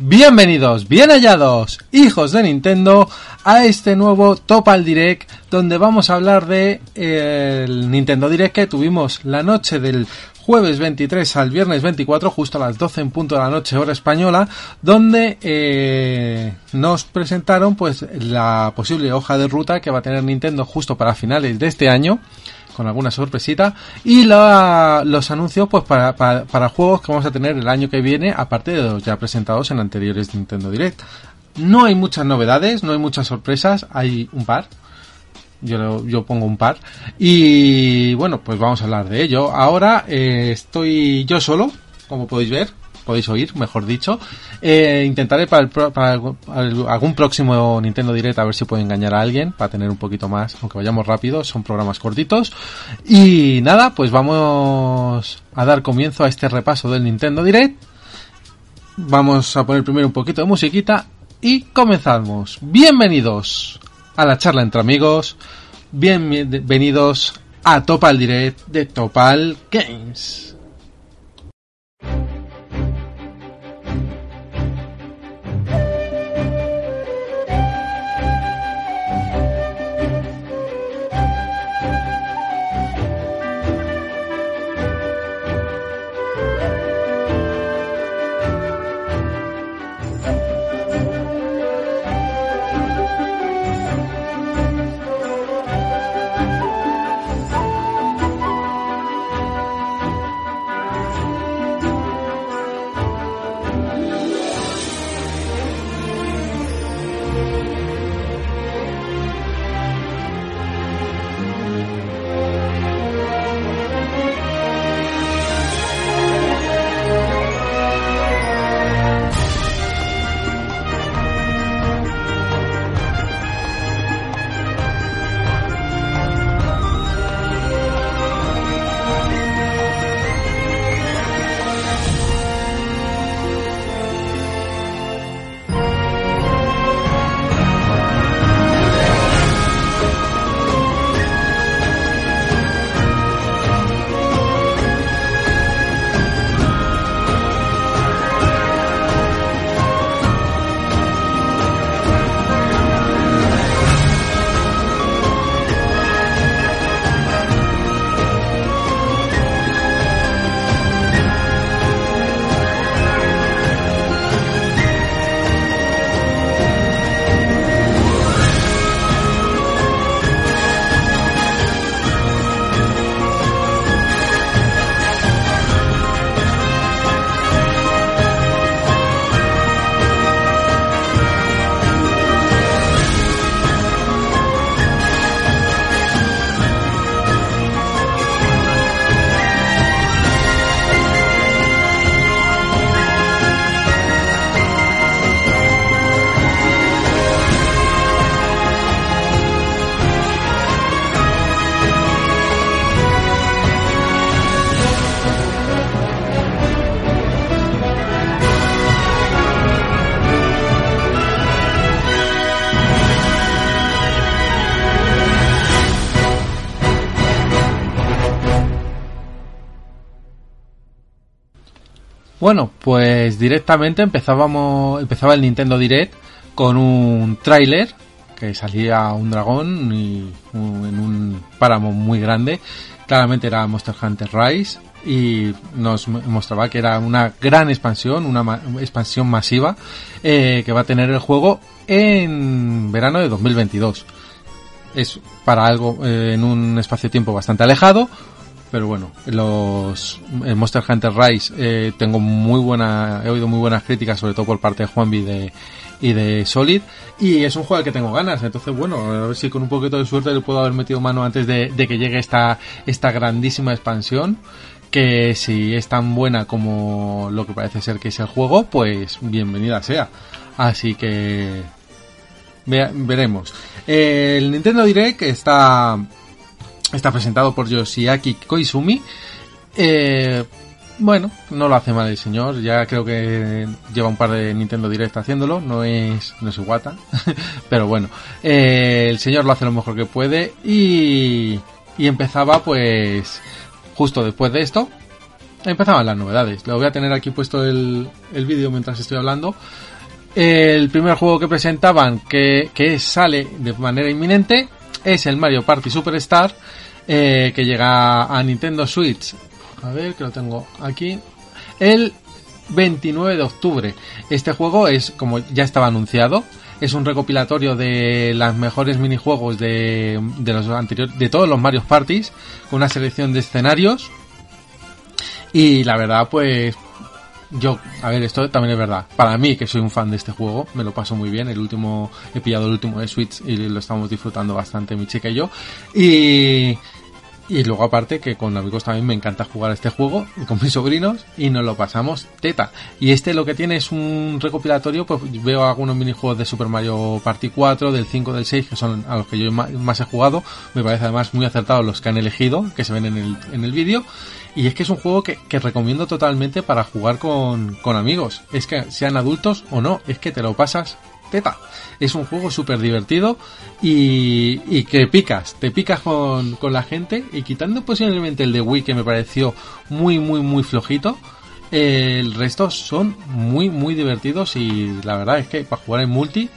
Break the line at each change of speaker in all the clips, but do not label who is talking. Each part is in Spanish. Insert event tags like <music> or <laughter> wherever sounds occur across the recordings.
Bienvenidos, bien hallados, hijos de Nintendo, a este nuevo Topal Direct, donde vamos a hablar de el Nintendo Direct que tuvimos la noche del jueves 23 al viernes 24, justo a las 12 en punto de la noche, hora española, donde eh, nos presentaron pues la posible hoja de ruta que va a tener Nintendo justo para finales de este año con alguna sorpresita. Y la, los anuncios pues para, para, juegos que vamos a tener el año que viene aparte de los ya presentados en anteriores Nintendo Direct. No hay muchas novedades no hay muchas sorpresas hay un par. Yo, yo pongo un par. Y bueno pues vamos a hablar de ello. Ahora eh, estoy yo solo como podéis ver podéis oír, mejor dicho. Eh, intentaré para, el, para algún próximo Nintendo Direct a ver si puedo engañar a alguien para tener un poquito más, aunque vayamos rápido, son programas cortitos. Y nada, pues vamos a dar comienzo a este repaso del Nintendo Direct. Vamos a poner primero un poquito de musiquita y comenzamos. Bienvenidos a la charla entre amigos. Bienvenidos a Topal Direct de Topal Games. Bueno, pues directamente empezábamos, empezaba el Nintendo Direct con un tráiler que salía un dragón y en un páramo muy grande. Claramente era Monster Hunter Rise y nos mostraba que era una gran expansión, una ma expansión masiva eh, que va a tener el juego en verano de 2022. Es para algo eh, en un espacio-tiempo bastante alejado, pero bueno, los el Monster Hunter Rise eh, tengo muy buena, he oído muy buenas críticas, sobre todo por parte de Juanvi de y de Solid y es un juego al que tengo ganas entonces bueno a ver si con un poquito de suerte le puedo haber metido mano antes de, de que llegue esta esta grandísima expansión que si es tan buena como lo que parece ser que es el juego pues bienvenida sea. Así que veremos. El Nintendo Direct está está presentado por Yoshiaki Koizumi. Eh, bueno, no lo hace mal el señor, ya creo que lleva un par de Nintendo Direct haciéndolo, no es, no es Iwata, <laughs> pero bueno, eh, el señor lo hace lo mejor que puede y, y empezaba pues justo después de esto, empezaban las novedades, lo voy a tener aquí puesto el, el vídeo mientras estoy hablando. El primer juego que presentaban que, que sale de manera inminente es el Mario Party Superstar eh, que llega a Nintendo Switch a ver, que lo tengo aquí. El 29 de octubre. Este juego es, como ya estaba anunciado, es un recopilatorio de las mejores minijuegos de, de los anteriores, de todos los Mario Parties, con una selección de escenarios. Y la verdad, pues, yo, a ver, esto también es verdad. Para mí, que soy un fan de este juego, me lo paso muy bien. El último, he pillado el último de Switch y lo estamos disfrutando bastante mi chica y yo. Y, y luego aparte que con amigos también me encanta jugar este juego con mis sobrinos y nos lo pasamos teta. Y este lo que tiene es un recopilatorio, pues veo algunos minijuegos de Super Mario Party 4, del 5, del 6, que son a los que yo más he jugado. Me parece además muy acertados los que han elegido, que se ven en el, en el vídeo. Y es que es un juego que, recomiendo totalmente para jugar con, con amigos. Es que sean adultos o no, es que te lo pasas teta. Es un juego súper divertido y, y que picas, te picas con, con la gente y quitando posiblemente el de Wii que me pareció muy, muy, muy flojito, eh, el resto son muy, muy divertidos y la verdad es que para jugar en multi,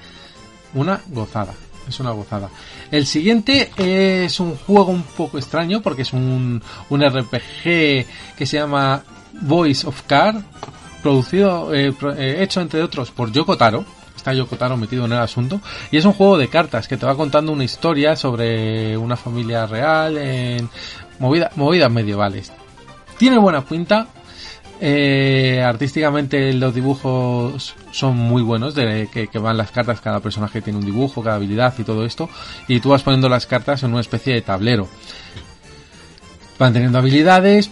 una gozada. Es una gozada. El siguiente es un juego un poco extraño porque es un, un RPG que se llama Voice of Car, producido, eh, eh, hecho entre otros por Yoko Taro. Está Yoko Taro metido en el asunto. Y es un juego de cartas que te va contando una historia sobre una familia real en movida- movidas medievales. Tiene buena pinta. Eh, artísticamente los dibujos son muy buenos, de que, van las cartas, cada personaje tiene un dibujo, cada habilidad y todo esto, y tú vas poniendo las cartas en una especie de tablero. Van teniendo habilidades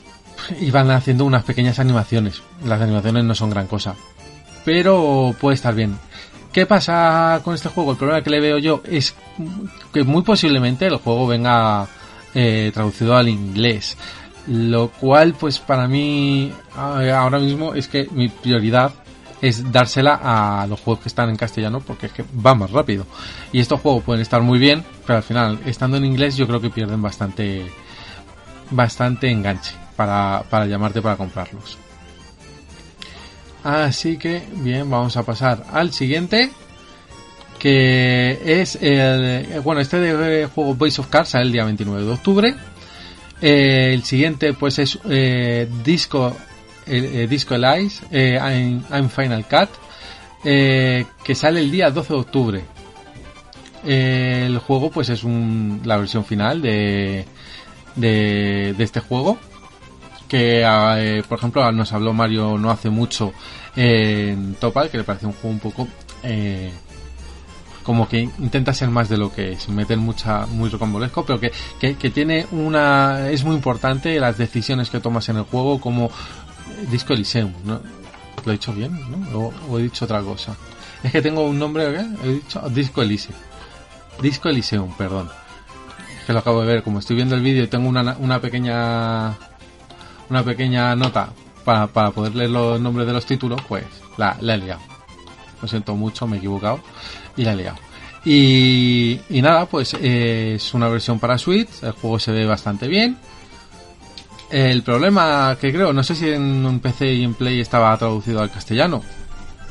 y van haciendo unas pequeñas animaciones. Las animaciones no son gran cosa, pero puede estar bien. ¿Qué pasa con este juego? El problema que le veo yo es que muy posiblemente el juego venga eh, traducido al inglés. Lo cual, pues para mí, ahora mismo es que mi prioridad es dársela a los juegos que están en castellano porque es que va más rápido. Y estos juegos pueden estar muy bien, pero al final, estando en inglés, yo creo que pierden bastante, bastante enganche para, para llamarte para comprarlos. Así que, bien, vamos a pasar al siguiente. Que es el. eh, Bueno, este de eh, juego Voice of Cards sale el día 29 de octubre. Eh, el siguiente, pues es eh, Disco. eh, Disco Elice, eh, I'm, I'm Final Cut. que sale el día 12 de octubre. El juego, pues es un, la versión final de, de, este juego que por ejemplo nos habló Mario no hace mucho en Topal que le parece un juego un poco como que intenta ser más de lo que es meter mucha muy rocambolesco pero que, que, tiene una es muy importante las decisiones que tomas en el juego como Disco Elysium ¿no? lo he dicho bien ¿no? o he dicho otra cosa es que tengo un nombre ¿qué? he dicho Disco Elysium Disco Elysium perdón es que lo acabo de ver como estoy viendo el vídeo y tengo una, una pequeña una pequeña nota para, para poder leer los nombres de los títulos, pues la, la he liado. Lo siento mucho, me he equivocado y la he liado. Y, y nada, pues eh, es una versión para Switch, el juego se ve bastante bien. El problema que creo, no sé si en un PC y en Play estaba traducido al castellano.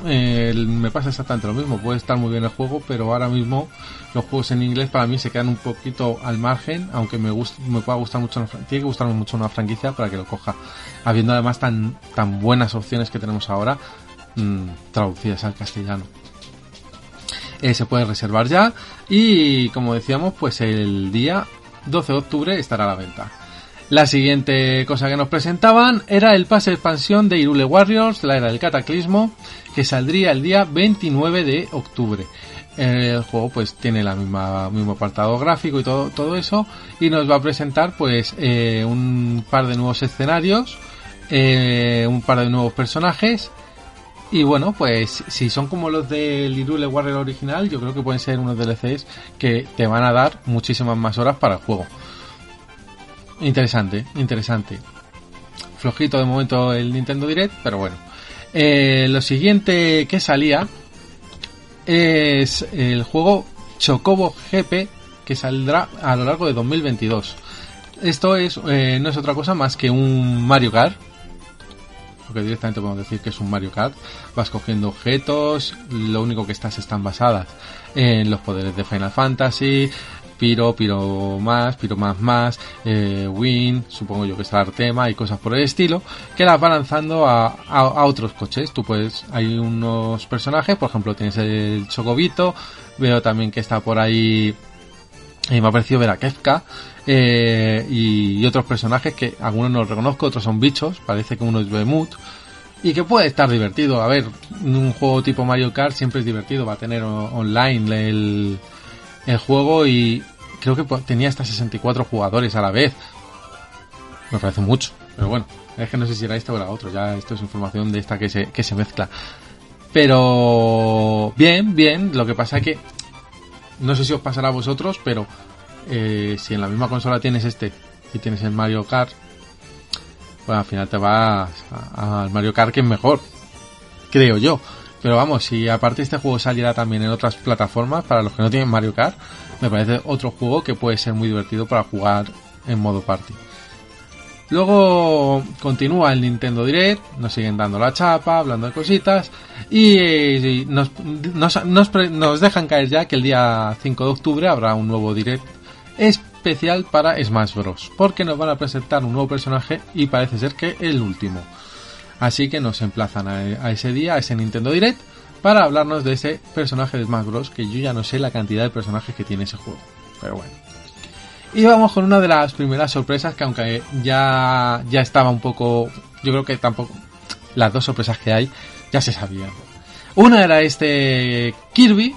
Me pasa exactamente lo mismo, puede estar muy bien el juego, pero ahora mismo los juegos en inglés para mí se quedan un poquito al margen, aunque me gusta, me pueda gustar mucho, tiene que gustarme mucho una franquicia para que lo coja, habiendo además tan, tan buenas opciones que tenemos ahora mmm, traducidas al castellano. Eh, se puede reservar ya y como decíamos, pues el día 12 de octubre estará a la venta. La siguiente cosa que nos presentaban era el pase de expansión de Irule Warriors, la era del cataclismo, que saldría el día 29 de octubre. El juego pues tiene la misma mismo apartado gráfico y todo todo eso y nos va a presentar pues eh, un par de nuevos escenarios, eh, un par de nuevos personajes y bueno pues si son como los del Irule Warrior original yo creo que pueden ser unos DLCs que te van a dar muchísimas más horas para el juego. Interesante, interesante. Flojito de momento el Nintendo Direct, pero bueno. Eh, lo siguiente que salía es el juego Chocobo GP que saldrá a lo largo de 2022. Esto es eh, no es otra cosa más que un Mario Kart. Porque directamente podemos decir que es un Mario Kart. Vas cogiendo objetos, lo único que estás están basadas en los poderes de Final Fantasy, Piro, Piro más, Piro más más, eh, Win, supongo yo que está Artema y cosas por el estilo, que las van lanzando a, a, otros coches. Tú puedes, hay unos personajes, por ejemplo tienes el Chocobito, veo también que está por ahí, y me ha parecido ver a Kefka, eh, y, otros personajes que algunos no los reconozco, otros son bichos, parece que uno es Behemoth, y que puede estar divertido. A ver, un juego tipo Mario Kart siempre es divertido, va a tener online el, el juego y creo que tenía hasta 64 jugadores a la vez. Me parece mucho, pero bueno, es que no sé si era esto o era otro, ya esto es información de esta que se, que se mezcla. Pero bien, bien, lo que pasa es que no sé si os pasará a vosotros, pero eh, si en la misma consola tienes este y tienes el Mario Kart, pues al final te vas al Mario Kart que es mejor, creo yo. Pero vamos, si aparte este juego saliera también en otras plataformas, para los que no tienen Mario Kart, me parece otro juego que puede ser muy divertido para jugar en modo party. Luego continúa el Nintendo Direct, nos siguen dando la chapa, hablando de cositas y, nos, nos, nos, dejan caer ya que el día 5 de octubre habrá un nuevo Direct especial para Smash Bros. Porque nos van a presentar un nuevo personaje y parece ser que el último. Así que nos emplazan a, ese día, a ese Nintendo Direct, para hablarnos de ese personaje de Smash Bros. Que yo ya no sé la cantidad de personajes que tiene ese juego. Pero bueno. Y vamos con una de las primeras sorpresas que aunque ya, ya estaba un poco... Yo creo que tampoco... Las dos sorpresas que hay ya se sabían. Una era este Kirby,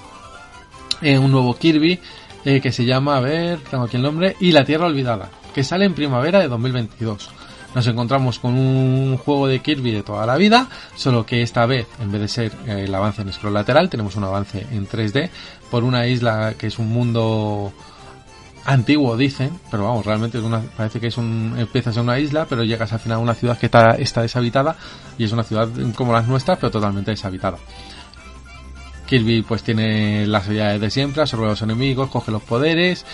eh, un nuevo Kirby, eh, que se llama, a ver, tengo aquí el nombre, y la Tierra Olvidada, que sale en primavera de 2022 nos encontramos con un juego de Kirby de toda la vida, solo que esta vez, en vez de ser eh, el avance en scroll lateral, tenemos un avance en 3D por una isla que es un mundo antiguo, dicen, pero vamos, realmente es una, parece que es un, empiezas en una isla, pero llegas al final a una ciudad que está, está deshabitada y es una ciudad como las nuestras, pero totalmente deshabitada. Kirby pues tiene las habilidades de siempre, absorbe a los enemigos, coge los poderes,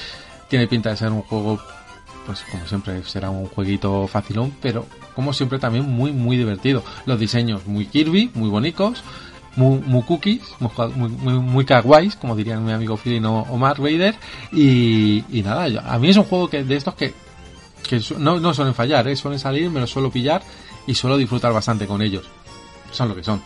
tiene pinta de ser un juego pues como siempre será un jueguito facilón, pero como siempre también muy muy divertido. Los diseños muy Kirby, muy bonitos, muy, muy cookies, muy, muy, como dirían mi amigo Filino o Mark Vader. Y, y nada, a mí es un juego que de estos que, que no, no suelen fallar, ¿eh? suelen salir, me los suelo pillar y suelo disfrutar bastante con ellos. Son lo que son.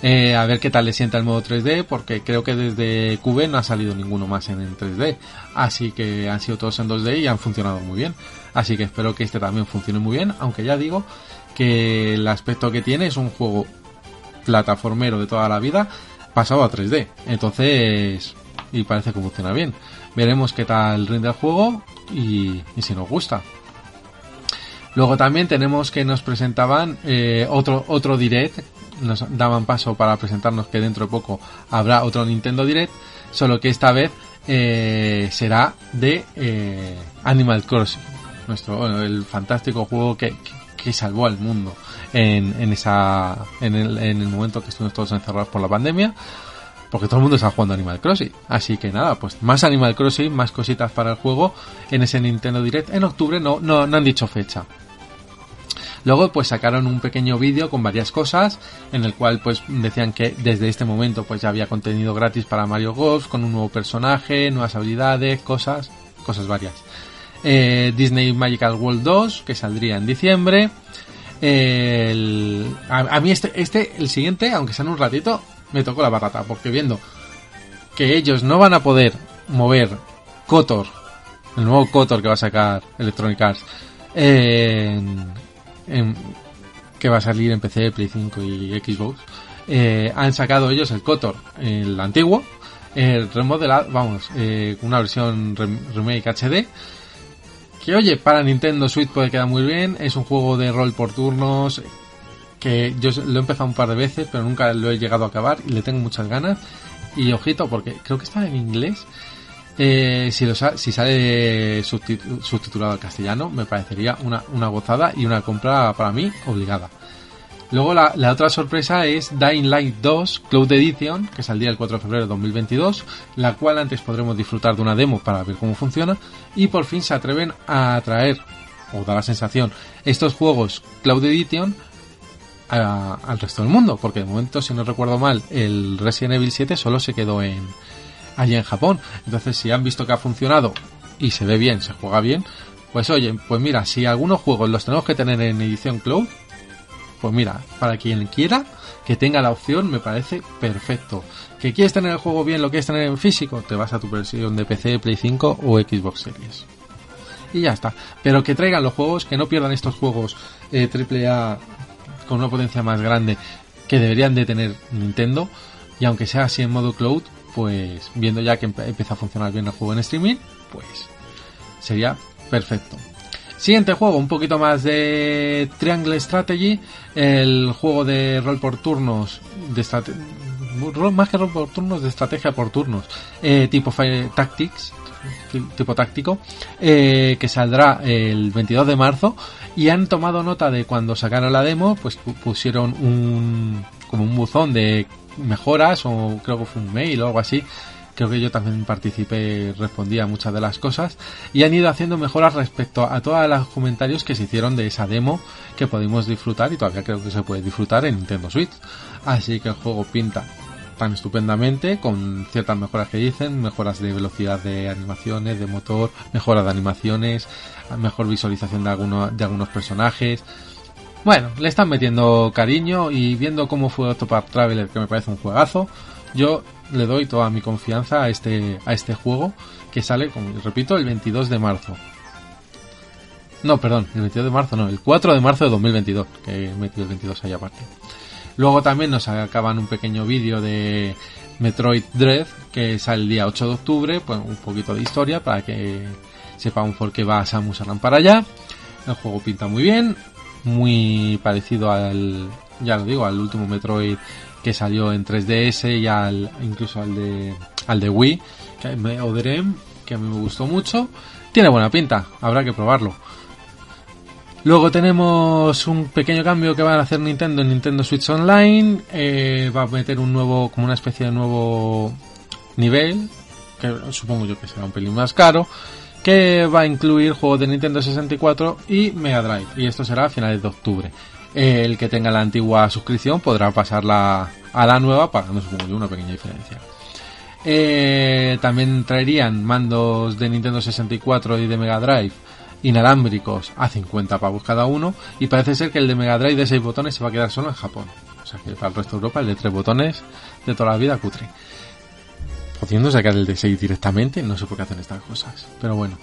Eh, a ver qué tal le sienta el modo 3D, porque creo que desde QB no ha salido ninguno más en, 3D. Así que han sido todos en 2D y han funcionado muy bien. Así que espero que este también funcione muy bien, aunque ya digo que el aspecto que tiene es un juego plataformero de toda la vida pasado a 3D. Entonces, y parece que funciona bien. Veremos qué tal rinde el juego y, si nos gusta. Luego también tenemos que nos presentaban eh, otro, otro direct nos daban paso para presentarnos que dentro de poco habrá otro Nintendo Direct, solo que esta vez eh, será de eh, Animal Crossing, nuestro el fantástico juego que, que, salvó al mundo en, en esa en el, en el momento que estuvimos todos encerrados por la pandemia porque todo el mundo está jugando Animal Crossing. Así que nada, pues más Animal Crossing, más cositas para el juego en ese Nintendo Direct. En octubre no, no, no han dicho fecha. Luego pues sacaron un pequeño vídeo con varias cosas en el cual pues decían que desde este momento pues ya había contenido gratis para Mario Golf con un nuevo personaje, nuevas habilidades, cosas, cosas varias. Eh, Disney Magical World 2 que saldría en diciembre. a, mí este, este, el siguiente, aunque sea en un ratito, me tocó la barata porque viendo que ellos no van a poder mover Kotor, el nuevo Kotor que va a sacar Electronic Arts, en- que va a salir en PC, Play 5 y Xbox, eh, han sacado ellos el KOTOR, el antiguo, el remodelado, vamos, eh, una versión rem- remake HD, que oye, para Nintendo Switch puede quedar muy bien, es un juego de rol por turnos, que yo lo he empezado un par de veces, pero nunca lo he llegado a acabar y le tengo muchas ganas. Y ojito, porque creo que está en inglés. Eh, si, lo sale subtitu- subtitulado al castellano, me parecería una, gozada y una compra para mí obligada. Luego la, otra sorpresa es Dying Light 2 Cloud Edition, que saldría el 4 de febrero de 2022, la cual antes podremos disfrutar de una demo para ver cómo funciona, y por fin se atreven a traer, o da la sensación, estos juegos Cloud Edition al resto del mundo, porque de momento, si no recuerdo mal, el Resident Evil 7 solo se quedó en allí en Japón. Entonces, si han visto que ha funcionado y se ve bien, se juega bien, pues oye, pues mira, si algunos juegos los tenemos que tener en edición cloud, pues mira, para quien quiera que tenga la opción, me parece perfecto. Que quieres tener el juego bien, lo quieres tener en físico, te vas a tu versión de PC, Play 5 o Xbox Series. Y ya está. Pero que traigan los juegos, que no pierdan estos juegos eh, AAA con una potencia más grande que deberían de tener Nintendo. Y aunque sea así en modo cloud, pues viendo ya que empieza a funcionar bien el juego en streaming, pues sería perfecto. Siguiente juego, un poquito más de Triangle Strategy, el juego de rol por turnos, de más que rol por turnos, de estrategia por turnos, eh, tipo Tactics, tipo táctico, eh, que saldrá el 22 de marzo y han tomado nota de cuando sacaron la demo, pues pu- pusieron un como un buzón de mejoras o creo que fue un mail o algo así. Creo que yo también participé, respondí a muchas de las cosas y han ido haciendo mejoras respecto a todos los comentarios que se hicieron de esa demo que pudimos disfrutar y todavía creo que se puede disfrutar en Nintendo Switch. Así que el juego pinta tan estupendamente, con ciertas mejoras que dicen, mejoras de velocidad de animaciones, de motor, mejoras de animaciones, mejor visualización de, alguno, de algunos personajes. Bueno, le están metiendo cariño y viendo cómo fue Octopath Traveler, que me parece un juegazo, yo le doy toda mi confianza a este, a este juego que sale, como repito, el 22 de marzo. No, perdón, el 22 de marzo no, el 4 de marzo de 2022, que he metido el 22 ahí aparte. Luego también nos acaban un pequeño vídeo de Metroid Dread, que sale el día 8 de octubre, pues un poquito de historia para que sepamos por qué va Samus Aran para allá. El juego pinta muy bien, muy parecido al, ya lo digo, al último Metroid que salió en 3DS y al, incluso al de, al de Wii, que me, Odrem, que a mí me gustó mucho. Tiene buena pinta, habrá que probarlo. Luego tenemos un pequeño cambio que van a hacer Nintendo en Nintendo Switch Online. Eh, va a meter un nuevo, como una especie de nuevo nivel, que supongo yo que será un pelín más caro, que va a incluir juegos de Nintendo 64 y Mega Drive. Y esto será a finales de octubre. El que tenga la antigua suscripción podrá pasarla a la nueva pagando, supongo yo, una pequeña diferencia. Eh, también traerían mandos de Nintendo 64 y de Mega Drive inalámbricos a 50 pavos cada uno y parece ser que el de Mega Drive de 6 botones se va a quedar solo en Japón. O sea que para el resto de Europa el de 3 botones de toda la vida cutre. Pudiendo sacar el de 6 directamente, no sé por qué hacen estas cosas. Pero bueno.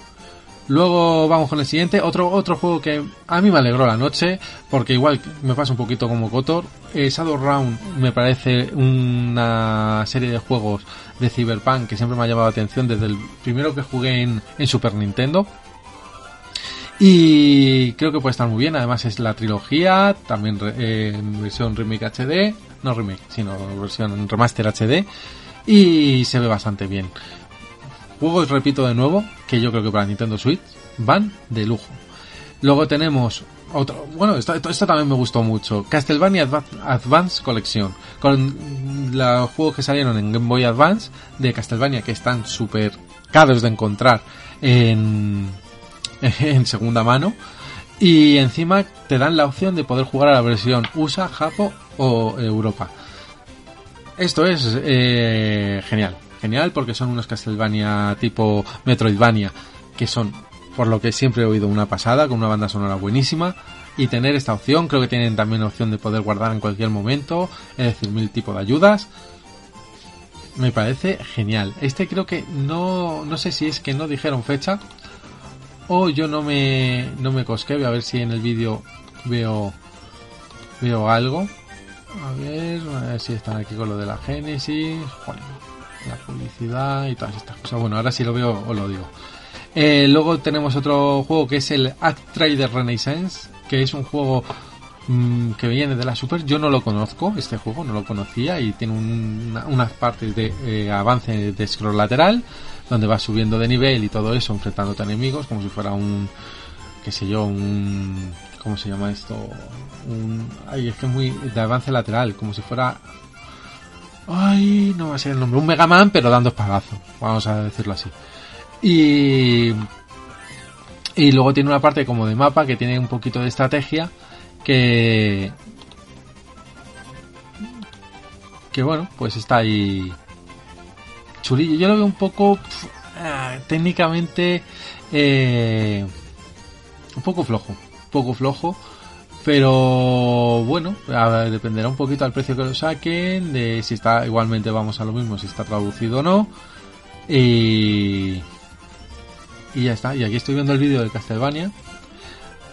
Luego vamos con el siguiente, otro otro juego que a mí me alegró la noche, porque igual me pasa un poquito como Kotor. Eh, Shadow Round me parece una serie de juegos de Cyberpunk que siempre me ha llamado la atención desde el primero que jugué en, Super Nintendo. Y creo que puede estar muy bien, además es la trilogía, también re- eh, en versión remake HD, no remake, sino versión remaster HD, y se ve bastante bien. Juegos, repito de nuevo, que yo creo que para Nintendo Switch van de lujo. Luego tenemos otro, bueno, esto, esto, también me gustó mucho, Castlevania Adva- Advance Collection, con los juegos que salieron en Game Boy Advance de Castlevania que están súper caros de encontrar en, <laughs> en segunda mano y encima te dan la opción de poder jugar a la versión USA, Japo o Europa. Esto es eh, genial, genial porque son unos Castlevania tipo Metroidvania que son, por lo que siempre he oído, una pasada, con una banda sonora buenísima. Y tener esta opción, creo que tienen también opción de poder guardar en cualquier momento, es decir, mil tipos de ayudas. Me parece genial. Este creo que no, no sé si es que no dijeron fecha o yo no me, no me cosqué, voy a ver si en el vídeo veo, veo algo. A ver, a ver si están aquí con lo de la Genesis, la publicidad y todas estas cosas. Bueno, ahora si lo veo os lo digo. Eh, luego tenemos otro juego que es el Act Trader Renaissance, que es un juego mm, que viene de la Super. Yo no lo conozco, este juego no lo conocía y tiene unas partes de eh, avance de scroll lateral, donde vas subiendo de nivel y todo eso, enfrentándote a enemigos, como si fuera un, qué sé yo, un, ¿cómo se llama esto? Un, ay, es que muy de avance lateral, como si fuera Ay, no va a ser el nombre. Un Mega Man, pero dando espadazos. Vamos a decirlo así. Y, y luego tiene una parte como de mapa que tiene un poquito de estrategia que que bueno, pues está ahí chulillo. Yo lo veo un poco ah, técnicamente eh, un poco flojo, poco flojo, pero bueno, dependerá un poquito al precio que lo saquen, de si está igualmente vamos a lo mismo, si está traducido o no. Y ya está. Y aquí estoy viendo el vídeo de Castlevania.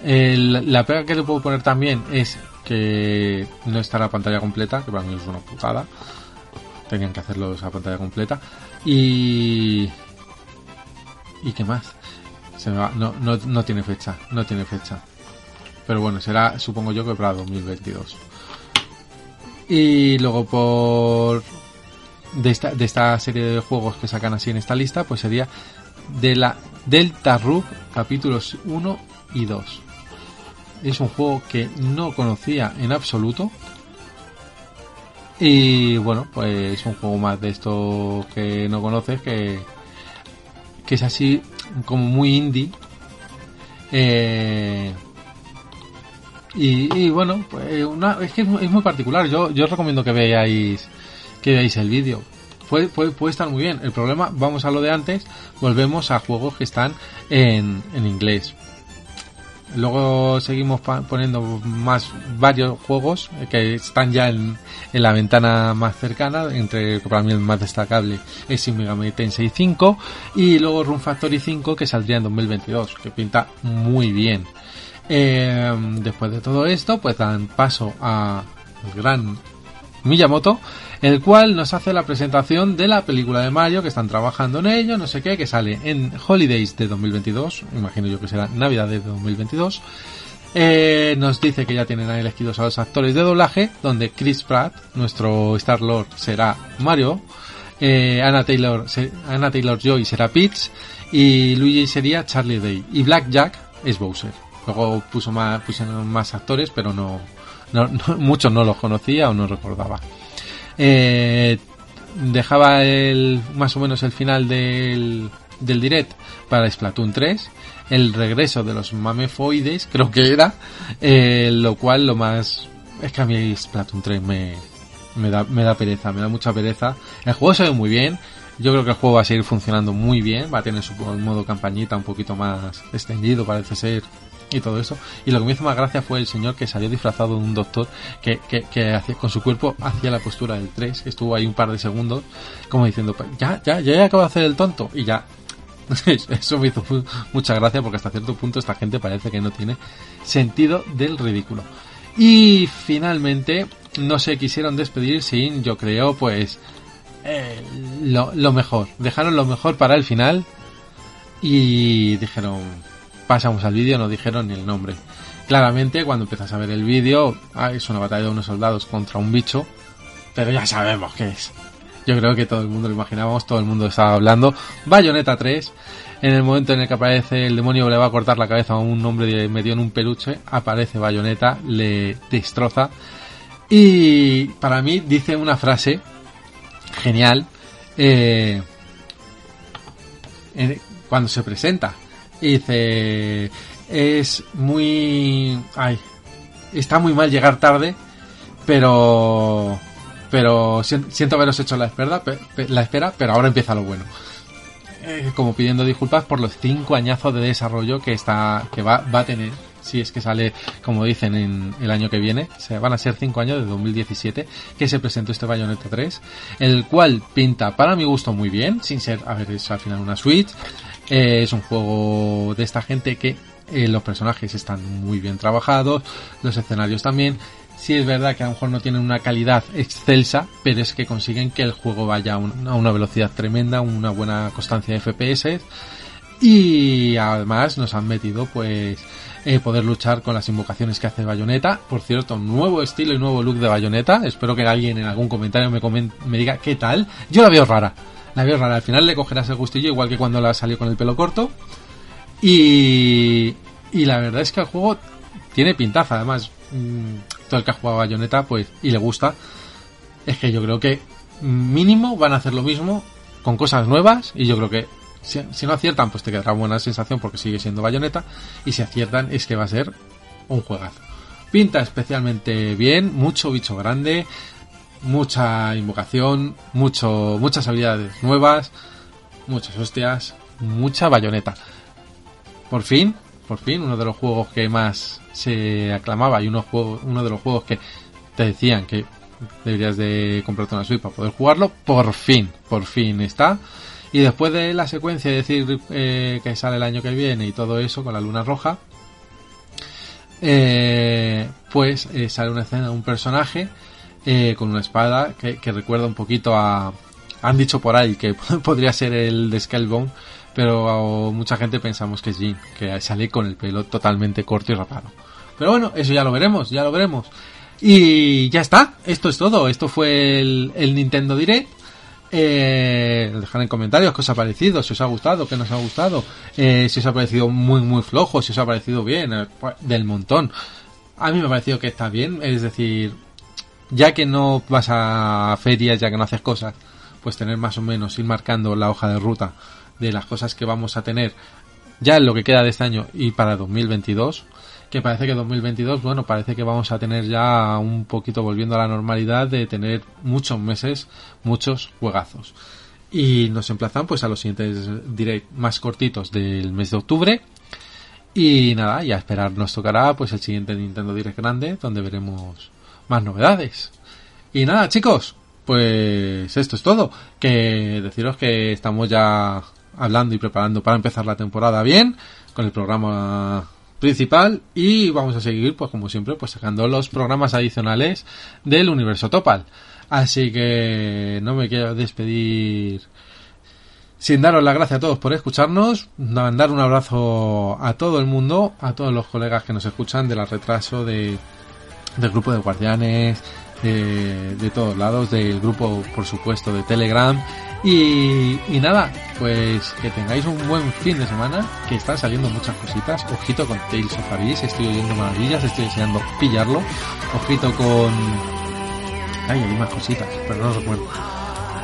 la pega que le puedo poner también es que no está la pantalla completa, que para mí es una putada. Tenían que hacerlo esa pantalla completa. Y. ¿Y qué más? Se me va. No, no, no tiene fecha. No tiene fecha. Pero bueno, será, supongo yo que para 2022. Y luego por. De esta, de esta serie de juegos que sacan así en esta lista, pues sería de la Delta Rug capítulos 1 y 2. Es un juego que no conocía en absoluto. Y bueno, pues es un juego más de esto que no conoces, que, que es así como muy indie. Eh, y, bueno, pues es que es muy particular. Yo, yo os recomiendo que veáis que veáis el vídeo puede, puede, estar muy bien. El problema, vamos a lo de antes, volvemos a juegos que están en, en inglés. Luego seguimos poniendo más varios juegos que están ya en, en, la ventana más cercana, entre para mí el más destacable es Shin Megami Tensei 5 y luego Run Factory 5 que saldría en 2022, que pinta muy bien. Eh, después de todo esto, pues dan paso a gran Miyamoto el cual nos hace la presentación de la película de Mario, que están trabajando en ello, no sé qué, que sale en Holidays de 2022, imagino yo que será Navidad de 2022. Eh, nos dice que ya tienen elegidos a los actores de doblaje, donde Chris Pratt, nuestro Star Lord, será Mario, eh, Anna Taylor, Anna Taylor Joy será Peach y Luigi sería Charlie Day y Black Jack es Bowser. Luego puso más, pusieron más actores, pero no, no <laughs> muchos no los conocía o no recordaba. Eh, dejaba el, más o menos el final del, del direct para Splatoon 3, el regreso de los mamefoides, creo que era, eh, lo cual lo más... Es que a mí Splatoon 3 me, me, da, me da pereza, me da mucha pereza. El juego se ve muy bien, yo creo que el juego va a seguir funcionando muy bien, va a tener su modo campañita un poquito más extendido, parece ser, y todo eso. Y lo que me hizo más gracia fue el señor que salió disfrazado de un doctor que, que, que hacía, con su cuerpo hacía la postura del 3, que estuvo ahí un par de segundos, como diciendo, pues ya, ya, ya acabo de hacer el tonto, y ya. <laughs> Eso me hizo mucha gracia porque hasta cierto punto esta gente parece que no tiene sentido del ridículo. Y finalmente no se quisieron despedir sin, yo creo, pues eh, lo mejor. Dejaron lo mejor para el final y dijeron, pasamos al vídeo, no dijeron ni el nombre. Claramente, cuando empiezas a ver el vídeo, ah, es una batalla de unos soldados contra un bicho, pero ya sabemos qué es. Yo creo que todo el mundo lo imaginábamos, todo el mundo estaba hablando. Bayonetta 3, en el momento en el que aparece el demonio le va a cortar la cabeza a un hombre medio en un peluche, aparece Bayonetta, le destroza. Y para mí dice una frase genial eh, cuando se presenta dice, es muy... Ay, está muy mal llegar tarde, pero... Pero siento haberos hecho la espera, la espera, pero ahora empieza lo bueno. Eh, como pidiendo disculpas por los cinco añazos de desarrollo que está que va, va a tener si es que sale, como dicen, en el año que viene. se van a ser cinco años de 2017 que se presentó este Bayonetta 3, el cual pinta para mi gusto muy bien, sin ser, a ver, es al final una Switch, Eh, es un juego de esta gente que eh, los personajes están muy bien trabajados, los escenarios también. Sí es verdad que a lo mejor no tienen una calidad excelsa, pero es que consiguen que el juego vaya a, un- a una velocidad tremenda, una buena constancia de FPS y además nos han metido pues eh, poder luchar con las invocaciones que hace Bayonetta. Por cierto, nuevo estilo y nuevo look de Bayonetta. Espero que alguien en algún comentario me, comen- me diga qué tal. Yo la veo rara. La veo rara. Al final le cogerás el gustillo igual que cuando la salió con el pelo corto. Y, y la verdad es que el juego tiene pintaza. Además, mm, todo el que ha jugado Bayonetta pues, y le gusta, es que yo creo que mínimo van a hacer lo mismo con cosas nuevas y yo creo que si, si no aciertan pues te quedará buena sensación porque sigue siendo bayoneta y si aciertan es que va a ser un juegazo. Pinta especialmente bien, mucho bicho grande, mucha invocación, mucho, muchas habilidades nuevas, muchas hostias, mucha bayoneta. Por fin, por fin, uno de los juegos que más se aclamaba y uno, uno de los juegos que te decían que deberías de comprarte una Switch para poder jugarlo, por fin, por fin está. Y después de la secuencia de decir eh, que sale el año que viene y todo eso con la luna roja, eh, pues eh, sale una escena un personaje eh, con una espada que, recuerda un poquito a... Han dicho por ahí que <laughs> podría ser el de Scalebone, pero mucha gente pensamos que es Jin, que sale con el pelo totalmente corto y rapado. Pero bueno, eso ya lo veremos, ya lo veremos. Y ya está, esto es todo. Esto fue el, el Nintendo Direct. Eh, dejad en comentarios qué os ha parecido, si os ha gustado, qué nos ha gustado, eh, si os ha parecido muy muy flojo, si os ha parecido bien, eh, pues, del montón. A mí me ha parecido que está bien, es decir, ya que no vas a ferias, ya que no haces cosas, pues tener más o menos, ir marcando la hoja de ruta de las cosas que vamos a tener ya en lo que queda de este año y para 2022 que parece que 2022, bueno, parece que vamos a tener ya un poquito volviendo a la normalidad de tener muchos meses, muchos juegazos. Y nos emplazan pues a los siguientes direct más cortitos del mes de octubre. Y nada, y a esperar nos tocará pues el siguiente Nintendo Direct grande donde veremos más novedades. Y nada, chicos, pues esto es todo. Que deciros que estamos ya hablando y preparando para empezar la temporada bien con el programa principal y vamos a seguir pues como siempre pues sacando los programas adicionales del universo Topal así que no me quiero despedir sin daros las gracias a todos por escucharnos mandar un abrazo a todo el mundo a todos los colegas que nos escuchan del retraso de, del grupo de guardianes de, de todos lados del grupo por supuesto de telegram y, y, nada, pues que tengáis un buen fin de semana, que están saliendo muchas cositas. Ojito con Tales of Abyss, estoy oyendo maravillas, estoy deseando pillarlo. Ojito con... Ay, hay más cositas, pero no recuerdo.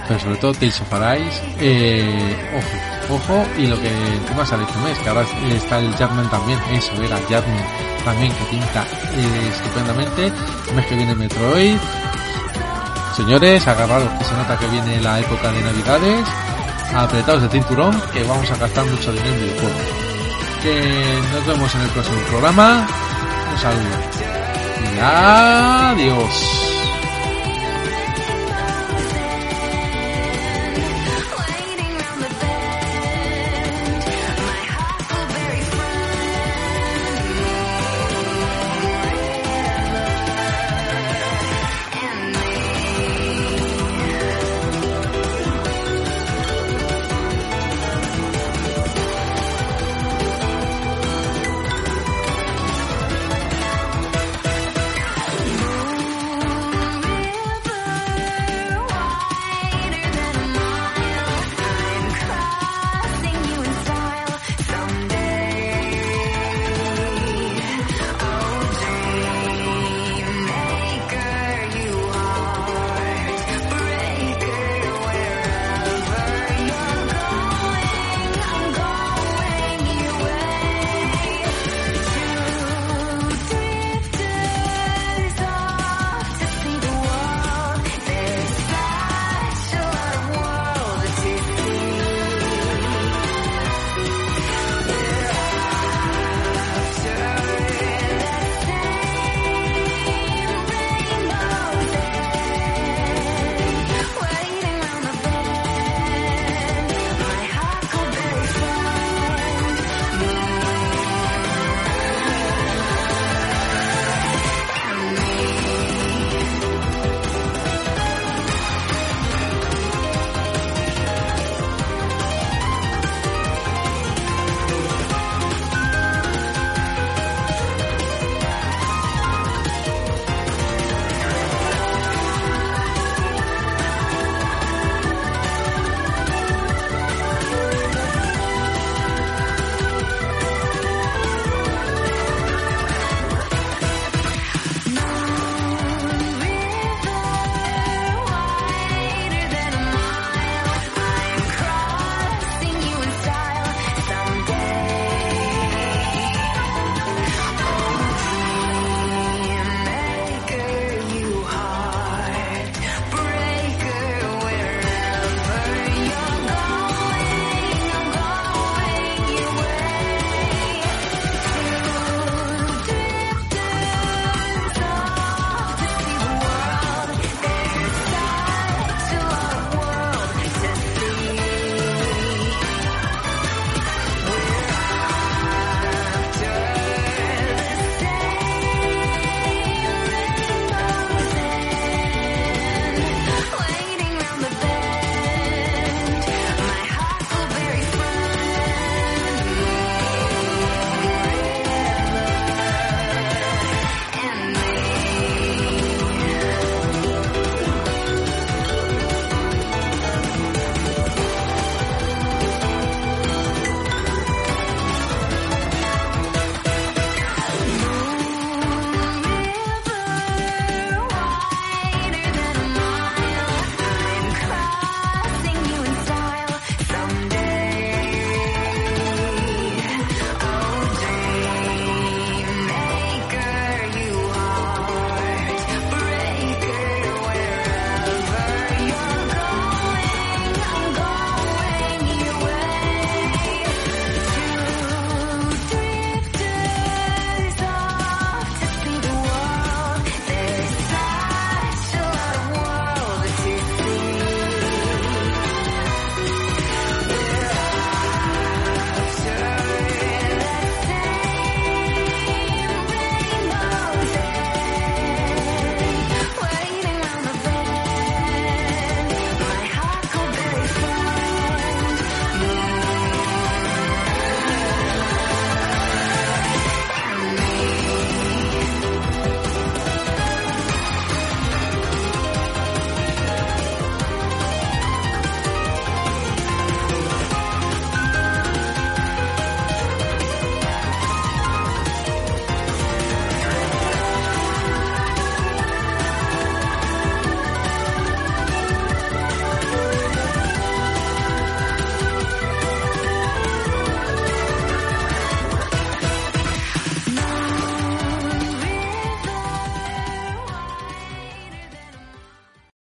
Pero sobre todo Tales of Abyss, eh, ojo, ojo, y lo que encima sale este mes, que ahora está el Jadman también, eso era Jadman también, que pinta eh, estupendamente. El mes que viene Metroid, Señores, agarraros que se nota que viene la época de navidades, apretados de cinturón, que vamos a gastar mucho dinero en videojuegos. Que nos vemos en el próximo programa. Un saludo. Y adiós.